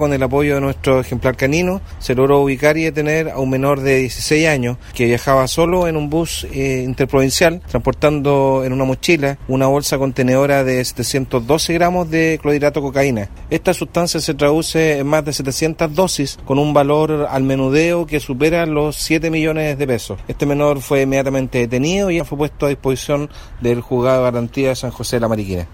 Con el apoyo de nuestro ejemplar canino, se logró ubicar y detener a un menor de 16 años que viajaba solo en un bus eh, interprovincial, transportando en una mochila una bolsa contenedora de 712 gramos de clorhidrato cocaína. Esta sustancia se traduce en más de 700 dosis con un valor al menudeo que supera los 7 millones de pesos. Este menor fue inmediatamente detenido y fue puesto a disposición del juzgado de garantía de San José de la Mariquina.